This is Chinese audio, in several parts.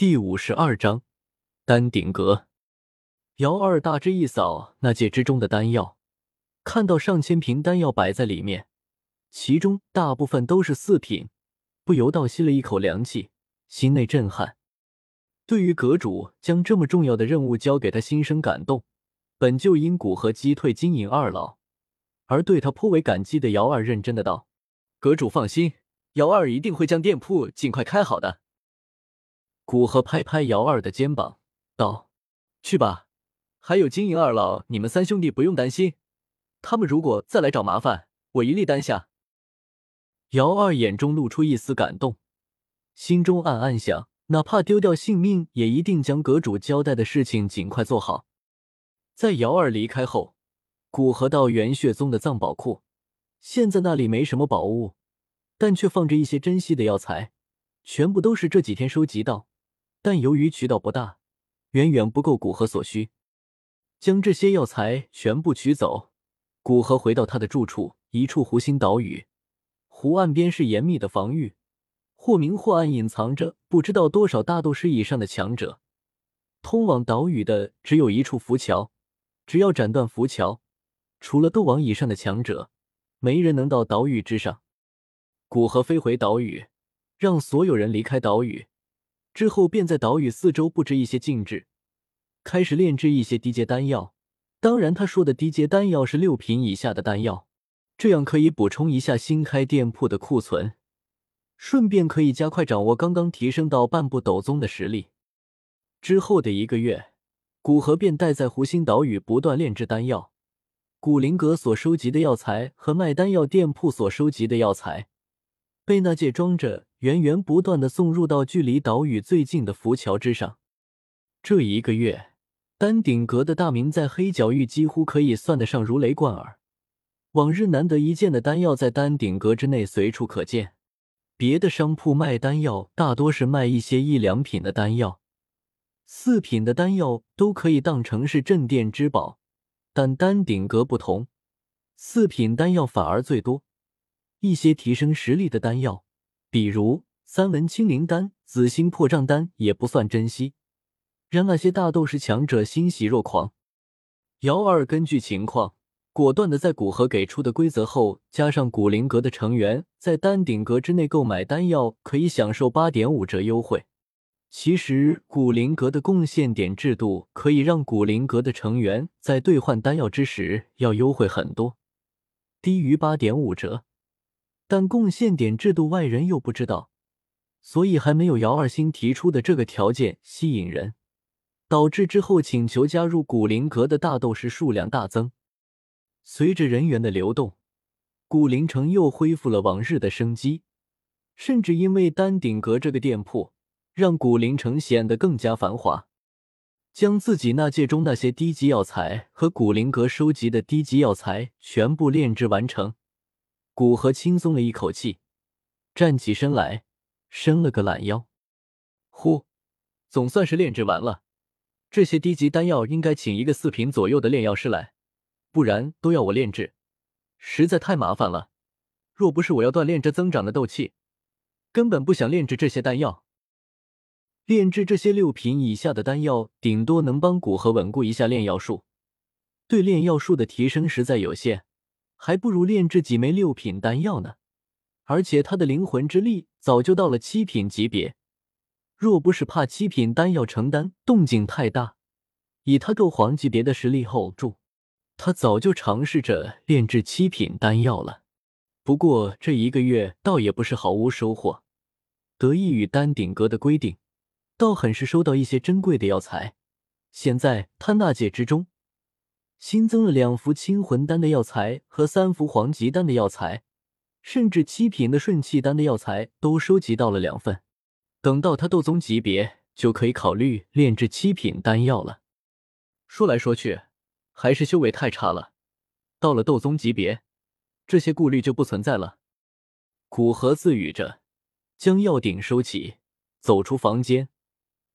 第五十二章丹顶阁。姚二大致一扫那戒之中的丹药，看到上千瓶丹药摆在里面，其中大部分都是四品，不由倒吸了一口凉气，心内震撼。对于阁主将这么重要的任务交给他，心生感动。本就因古河击退金银二老，而对他颇为感激的姚二认真的道：“阁主放心，姚二一定会将店铺尽快开好的。”古河拍拍姚二的肩膀，道：“去吧，还有金银二老，你们三兄弟不用担心。他们如果再来找麻烦，我一力担下。”姚二眼中露出一丝感动，心中暗暗想：哪怕丢掉性命，也一定将阁主交代的事情尽快做好。在姚二离开后，古河到元血宗的藏宝库，现在那里没什么宝物，但却放着一些珍稀的药材，全部都是这几天收集到。但由于渠道不大，远远不够古河所需。将这些药材全部取走，古河回到他的住处，一处湖心岛屿。湖岸边是严密的防御，或明或暗隐藏着不知道多少大斗师以上的强者。通往岛屿的只有一处浮桥，只要斩断浮桥，除了斗王以上的强者，没人能到岛屿之上。古河飞回岛屿，让所有人离开岛屿。之后便在岛屿四周布置一些禁制，开始炼制一些低阶丹药。当然，他说的低阶丹药是六品以下的丹药，这样可以补充一下新开店铺的库存，顺便可以加快掌握刚刚提升到半步斗宗的实力。之后的一个月，古河便待在湖心岛屿不断炼制丹药。古灵阁所收集的药材和卖丹药店铺所收集的药材，被那戒装着。源源不断的送入到距离岛屿最近的浮桥之上。这一个月，丹顶阁的大名在黑角域几乎可以算得上如雷贯耳。往日难得一见的丹药在丹顶阁之内随处可见。别的商铺卖丹药大多是卖一些一两品的丹药，四品的丹药都可以当成是镇店之宝，但丹顶阁不同，四品丹药反而最多。一些提升实力的丹药。比如三文清灵丹、紫心破障丹也不算珍稀，让那些大斗士强者欣喜若狂。姚二根据情况，果断的在古河给出的规则后，加上古灵阁的成员在丹顶阁之内购买丹药可以享受八点五折优惠。其实古灵阁的贡献点制度可以让古灵阁的成员在兑换丹药之时要优惠很多，低于八点五折。但贡献点制度外人又不知道，所以还没有姚二新提出的这个条件吸引人，导致之后请求加入古灵阁的大斗士数量大增。随着人员的流动，古灵城又恢复了往日的生机，甚至因为丹顶阁这个店铺，让古灵城显得更加繁华。将自己那戒中那些低级药材和古灵阁收集的低级药材全部炼制完成。古河轻松了一口气，站起身来，伸了个懒腰。呼，总算是炼制完了。这些低级丹药应该请一个四品左右的炼药师来，不然都要我炼制，实在太麻烦了。若不是我要锻炼这增长的斗气，根本不想炼制这些丹药。炼制这些六品以下的丹药，顶多能帮古河稳固一下炼药术，对炼药术的提升实在有限。还不如炼制几枚六品丹药呢，而且他的灵魂之力早就到了七品级别。若不是怕七品丹药成丹动静太大，以他斗皇级别的实力 hold 住，他早就尝试着炼制七品丹药了。不过这一个月倒也不是毫无收获，得益于丹顶阁的规定，倒很是收到一些珍贵的药材。现在他纳戒之中。新增了两幅清魂丹的药材和三幅黄级丹的药材，甚至七品的顺气丹的药材都收集到了两份。等到他斗宗级别，就可以考虑炼制七品丹药了。说来说去，还是修为太差了。到了斗宗级别，这些顾虑就不存在了。古河自语着，将药鼎收起，走出房间。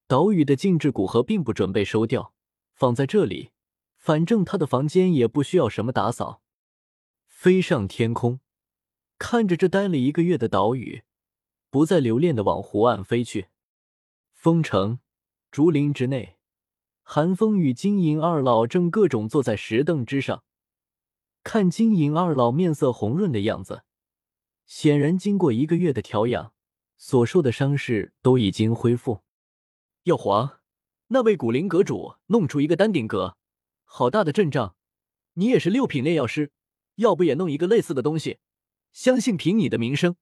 岛屿的禁制，古河并不准备收掉，放在这里。反正他的房间也不需要什么打扫，飞上天空，看着这待了一个月的岛屿，不再留恋的往湖岸飞去。风城，竹林之内，韩风与金银二老正各种坐在石凳之上，看金银二老面色红润的样子，显然经过一个月的调养，所受的伤势都已经恢复。药皇，那位古灵阁主弄出一个丹顶阁，好大的阵仗！你也是六品炼药师，要不也弄一个类似的东西？相信凭你的名声，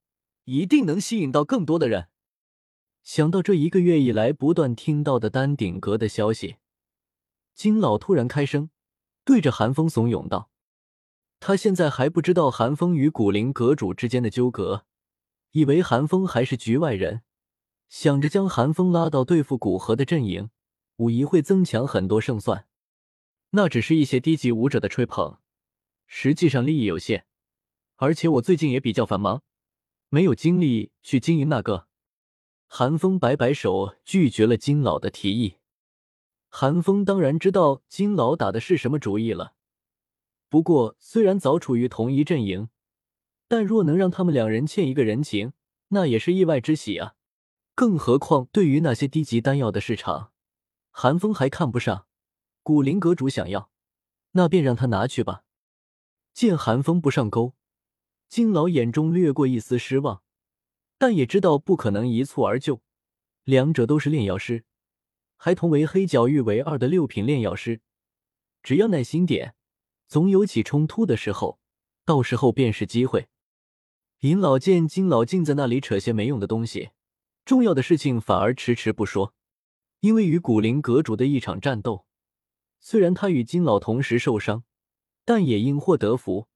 一定能吸引到更多的人。想到这一个月以来不断听到的丹顶阁的消息，金老突然开声，对着韩风怂恿道：“他现在还不知道韩风与古灵阁主之间的纠葛，以为韩风还是局外人，想着将韩风拉到对付古河的阵营，无疑会增强很多胜算。那只是一些低级武者的吹捧，实际上利益有限，而且我最近也比较繁忙，没有精力去经营那个。”韩风摆摆手，拒绝了金老的提议。韩风当然知道金老打的是什么主意了。不过，虽然早处于同一阵营，但若能让他们两人欠一个人情，那也是意外之喜啊！更何况，对于那些低级丹药的市场，韩风还看不上。古灵阁主想要，那便让他拿去吧。见韩风不上钩，金老眼中掠过一丝失望。但也知道不可能一蹴而就，两者都是炼药师，还同为黑角域为二的六品炼药师，只要耐心点，总有起冲突的时候，到时候便是机会。尹老见金老竟在那里扯些没用的东西，重要的事情反而迟迟不说，因为与古灵阁主的一场战斗，虽然他与金老同时受伤，但也因祸得福，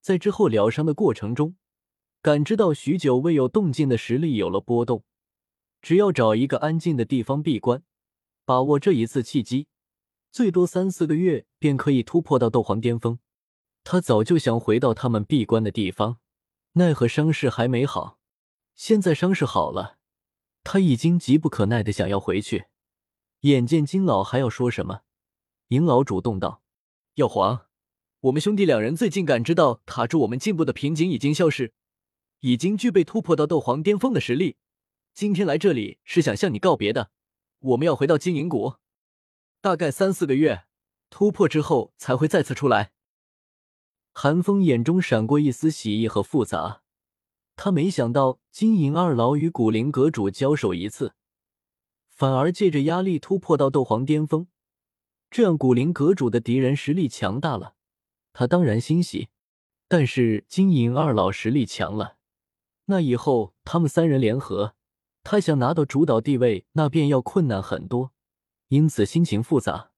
在之后疗伤的过程中。感知到许久未有动静的实力有了波动，只要找一个安静的地方闭关，把握这一次契机，最多三四个月便可以突破到斗皇巅峰。他早就想回到他们闭关的地方，奈何伤势还没好。现在伤势好了，他已经急不可耐的想要回去。眼见金老还要说什么，银老主动道：“药皇，我们兄弟两人最近感知到卡住我们进步的瓶颈已经消失。”已经具备突破到斗皇巅峰的实力。今天来这里是想向你告别的。我们要回到金银谷，大概三四个月突破之后才会再次出来。韩风眼中闪过一丝喜意和复杂，他没想到金银二老与古灵阁主交手一次，反而借着压力突破到斗皇巅峰，这样古灵阁主的敌人实力强大了，他当然欣喜。但是金银二老实力强了。那以后，他们三人联合，他想拿到主导地位，那便要困难很多，因此心情复杂。